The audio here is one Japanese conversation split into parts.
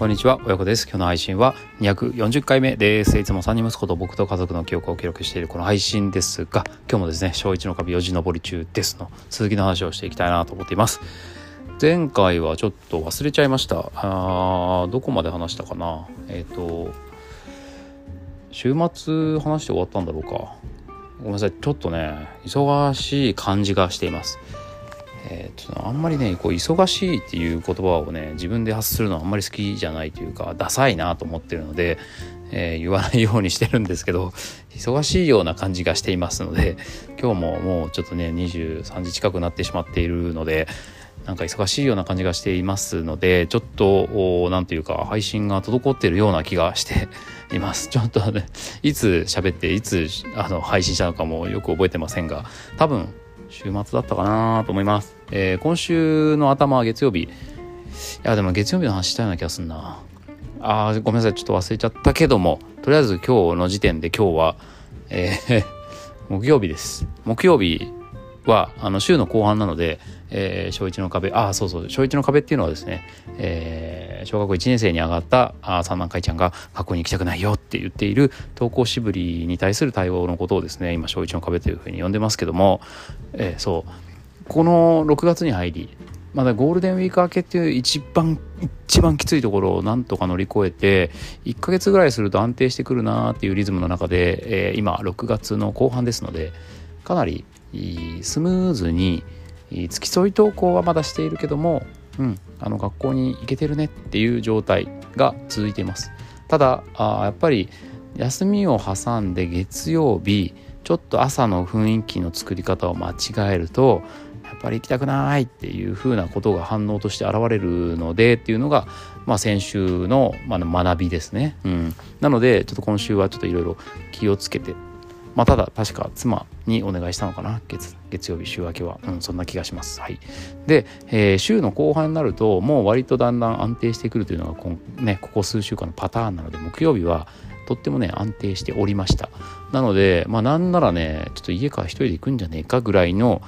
こんにちは、親子です。今日の配信は240回目です。いつも3人息子と僕と家族の記憶を記録しているこの配信ですが、今日もですね、小1の壁4時登り中ですの続きの話をしていきたいなと思っています。前回はちょっと忘れちゃいました。あどこまで話したかなえっ、ー、と、週末話して終わったんだろうか。ごめんなさい、ちょっとね、忙しい感じがしています。えー、とあんまりねこう忙しいっていう言葉をね自分で発するのはあんまり好きじゃないというかダサいなと思ってるので、えー、言わないようにしてるんですけど忙しいような感じがしていますので今日ももうちょっとね23時近くなってしまっているのでなんか忙しいような感じがしていますのでちょっと何ていうか配信が滞っているような気がしています。ちょっとねいつ喋っていつあの配信したのかもよく覚えてませんが多分週末だったかなと思います。えー、今週の頭は月曜日。いや、でも月曜日の話したような気がすんな。あー、ごめんなさい。ちょっと忘れちゃったけども、とりあえず今日の時点で今日は、えー、木曜日です。木曜日は、あの、週の後半なので、えー、小1の壁、ああ、そうそう、小1の壁っていうのはですね、えー、小学校1年生に上がったあ三男会ちゃんが学校に行きたくないよって言っている登校しぶりに対する対応のことをですね、今、小1の壁というふうに呼んでますけども、えー、そう、この6月に入り、まだゴールデンウィーク明けっていう一番一番きついところをなんとか乗り越えて1ヶ月ぐらいすると安定してくるなっていうリズムの中で、えー、今6月の後半ですのでかなりスムーズに付き添い登校はまだしているけども、うん、あの学校に行けてるねっていう状態が続いています。ただあやっぱり休みを挟んで月曜日ちょっと朝の雰囲気の作り方を間違えるとやっぱり行きたくないっていうふうなことが反応として現れるのでっていうのが、まあ、先週の学びですね、うん、なのでちょっと今週はちょっといろいろ気をつけてまあ、ただ確か妻にお願いしたのかな。月月曜日週明けは、うん、そんな気がします。はい、で、えー、週の後半になるともう割とだんだん安定してくるというのがこ,、ね、ここ数週間のパターンなので木曜日はとってもね安定しておりました。なのでまあなんならねちょっと家から一人で行くんじゃねえかぐらいの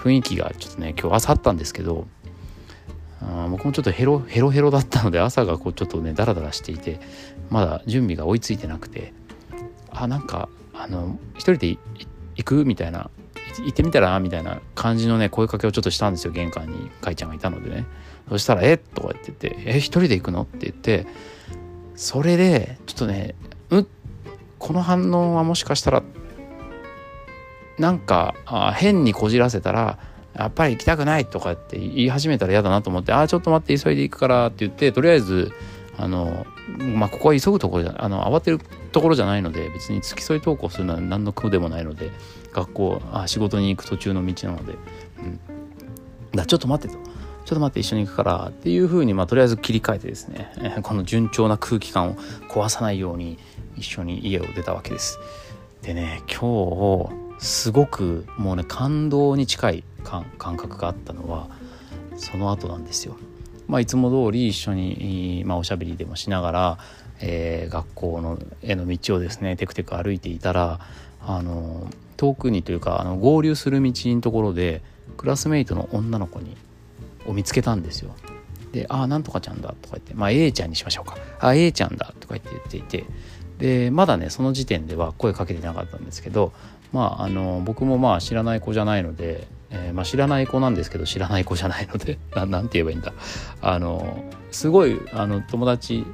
雰囲気がちょっとね今日朝あったんですけどあ僕もちょっとヘロヘロヘロだったので朝がこうちょっとねダラダラしていてまだ準備が追いついてなくてあなんかあの一人で行くみたいな行ってみたらみたいな感じのね声かけをちょっとしたんですよ玄関にかいちゃんがいたのでねそしたら「えとか言ってて「え一人で行くの?」って言ってそれでちょっとねうこの反応はもしかしたらなんかあ変にこじらせたらやっぱり行きたくないとかって言い始めたら嫌だなと思って「ああちょっと待って急いで行くから」って言ってとりあえずあのまあここは急ぐところじゃあの慌てるところじゃないので別に付き添い登校するのは何の苦でもないので学校あ仕事に行く途中の道なので、うん、だちょっと待ってとちょっと待って一緒に行くからっていうふうに、まあ、とりあえず切り替えてですね、え、この順調な空気感を壊さないように一緒に家を出たわけです。でね今日すごくもうね感動に近い感覚があったのはその後なんですよ。まあ、いつも通り一緒に、まあ、おしゃべりでもしながら、えー、学校のへの道をですねテクテク歩いていたらあの遠くにというかあの合流する道のところでクラスメイトの女の子にを見つけたんですよ。で「ああなんとかちゃんだ」とか言って「まあ A ちゃんにしましょうか」「ああ A ちゃんだ」とか言って言っていてでまだねその時点では声かけてなかったんですけどまああの僕もまあ知らない子じゃないのでえー、まあ、知らない子なんですけど知らない子じゃないので 何て言えばいいんだあのすごいあの友達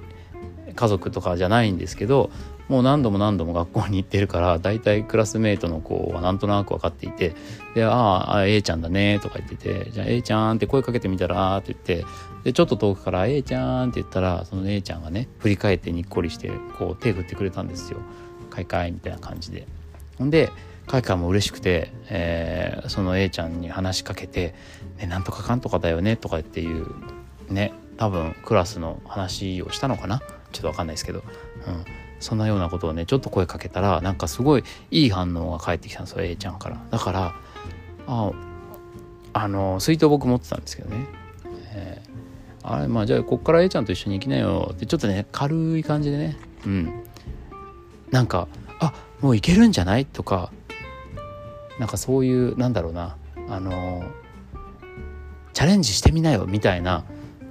家族とかじゃないんですけどもう何度も何度も学校に行ってるから大体クラスメートの子はなんとなく分かっていてで「ああ A ちゃんだね」とか言ってて「じゃあ A ちゃん」って声かけてみたらって言ってでちょっと遠くから「A ちゃん」って言ったらその A ちゃんがね振り返ってにっこりしてこう手振ってくれたんですよ「かいかい」みたいな感じで。ほんでカイカも嬉しくて、えー、その A ちゃんに話しかけて「ね、なんとかかんとかだよね」とかっていうね多分クラスの話をしたのかなちょっと分かんないですけど、うん、そんなようなことをねちょっと声かけたらなんかすごいいい反応が返ってきたんですよ A ちゃんから。だからああの水筒僕持ってたんですけどね、えー、あれまあじゃあこっから A ちゃんと一緒に行きなよ。ってちょっとね軽い感じでね。うん。なんかあもう行けるんじゃない？とかなんかそういうなんだろうな。あのチャレンジしてみなよみたいな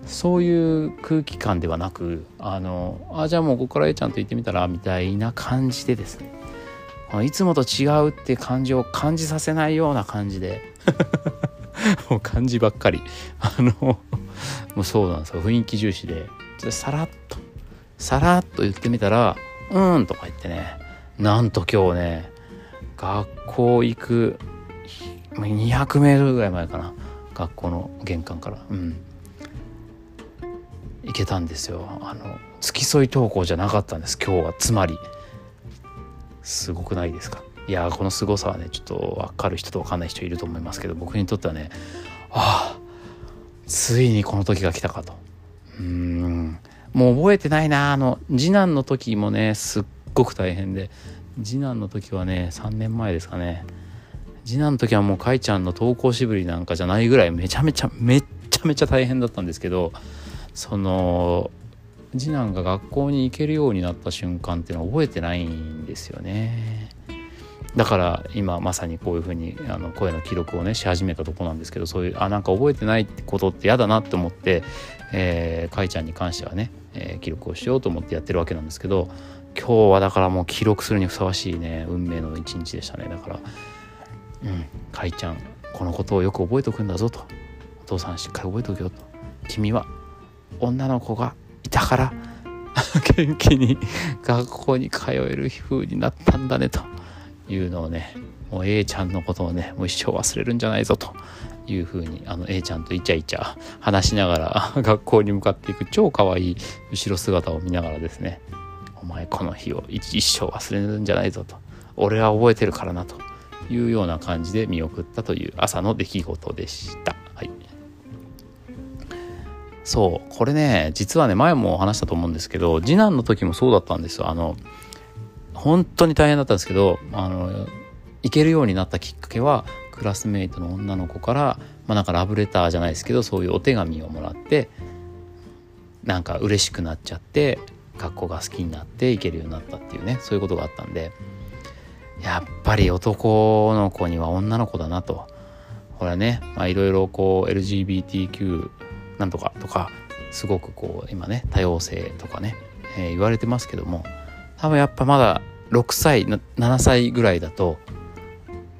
そういう空気感ではなくあのあじゃあもうここから A ちゃんと行ってみたらみたいな感じでですね。いつもと違うって感じを感じさせないような感じで。もう感じばっかり。あのもうそうなんですよ。雰囲気重視で。さらっと。さらっと言ってみたら「うん」とか言ってね。なんと今日ね学校行く200メートルぐらい前かな。学校の玄関から。うん。行けたんですよ。あの付き添い登校じゃなかったんです今日は。つまりすごくないですか？いやこの凄さはねちょっと分かる人と分かんない人いると思いますけど僕にとってはねああついにこの時が来たかと。うん。もう覚えてないな。あの次男の時もねすっごく大変で。次男の時はね3年前ですかね。次男の時はもうかいちゃんの登校しぶりなんかじゃないぐらいめちゃめちゃめっちゃめちゃ大変だったんですけどその次男が学校に行けるようになった瞬間っていうのは覚えてないんですよね。だから今まさにこういうふうにあの声の記録をねし始めたとこなんですけどそういうあなんか覚えてないってことって嫌だなって思って、えー、かいちゃんに関してはね、えー、記録をしようと思ってやってるわけなんですけど今日はだからもう記録するにふさわしいね運命の一日でしたね。だからうんかいちゃんこのことをよく覚えておくんだぞと。お父さんしっかり覚えておけよと。君は女の子がいたから 元気に学校に通える風になったんだねというのをねもう A ちゃんのことをねもう一生忘れるんじゃないぞというふうにあの A ちゃんとイチャイチャ話しながら 学校に向かっていく超かわいい後ろ姿を見ながらですねお前この日を一生忘れるんじゃないぞと俺は覚えてるからなというような感じで見送ったという朝の出来事でした。そう。これね実はね前も話したと思うんですけど次男の時もそうだったんですよ。あの本当に大変だったんですけどあの行けるようになったきっかけはクラスメイトの女の子から、まあ、なんかラブレターじゃないですけどそういうお手紙をもらってなんか嬉しくなっちゃって学校が好きになって行けるようになったっていうねそういうことがあったんでやっぱり男の子には女の子だなと。これはねいろいろこう LGBTQ なんとかとかすごくこう今ね多様性とかね、えー、言われてますけども多分やっぱまだ6歳7歳ぐらいだと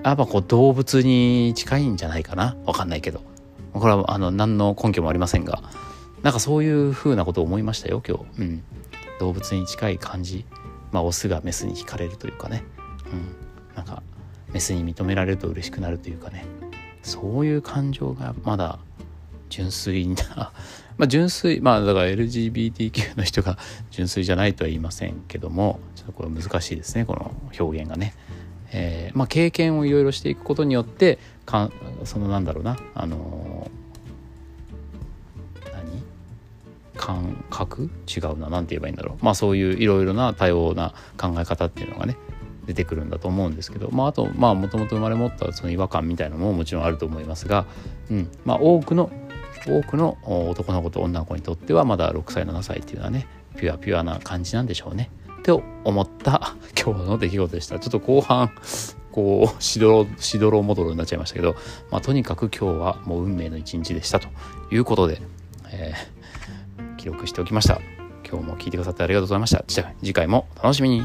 やっぱこう動物に近いんじゃないかな？わかんないけど。これはあの何の根拠もありませんが。なんかそういうふうなことを思いましたよ今日、うん、動物に近い感じ。まあオスがメスに惹かれるというかね、うん、なんかメスに認められると嬉しくなるというかね。そういう感情がまだ純粋な まあ純粋まあだから LGBTQ の人が純粋じゃないとは言いませんけどもちょっとこれ難しいですねこの表現がね。えー、まあ、経験をいろいろしていくことによってかそのなんだろうなあのー、何？感覚違うな何て言えばいいんだろう。まあそういういろいろな多様な考え方っていうのがね出てくるんだと思うんですけど、まあ、あとまあもともと生まれ持ったその違和感みたいなのももちろんあると思いますが、うん。まあ、多くの多くの男の子と女の子にとってはまだ6歳7歳っていうのはねピュアピュアな感じなんでしょうね。と思った 今日の出来事でした。ちょっと後半こうしどろしどろもどろになっちゃいましたけど、まあ、とにかく今日はもう運命の一日でしたということで、えー、記録しておきました。今日も聞いてくださってありがとうございました。次回もお楽しみに。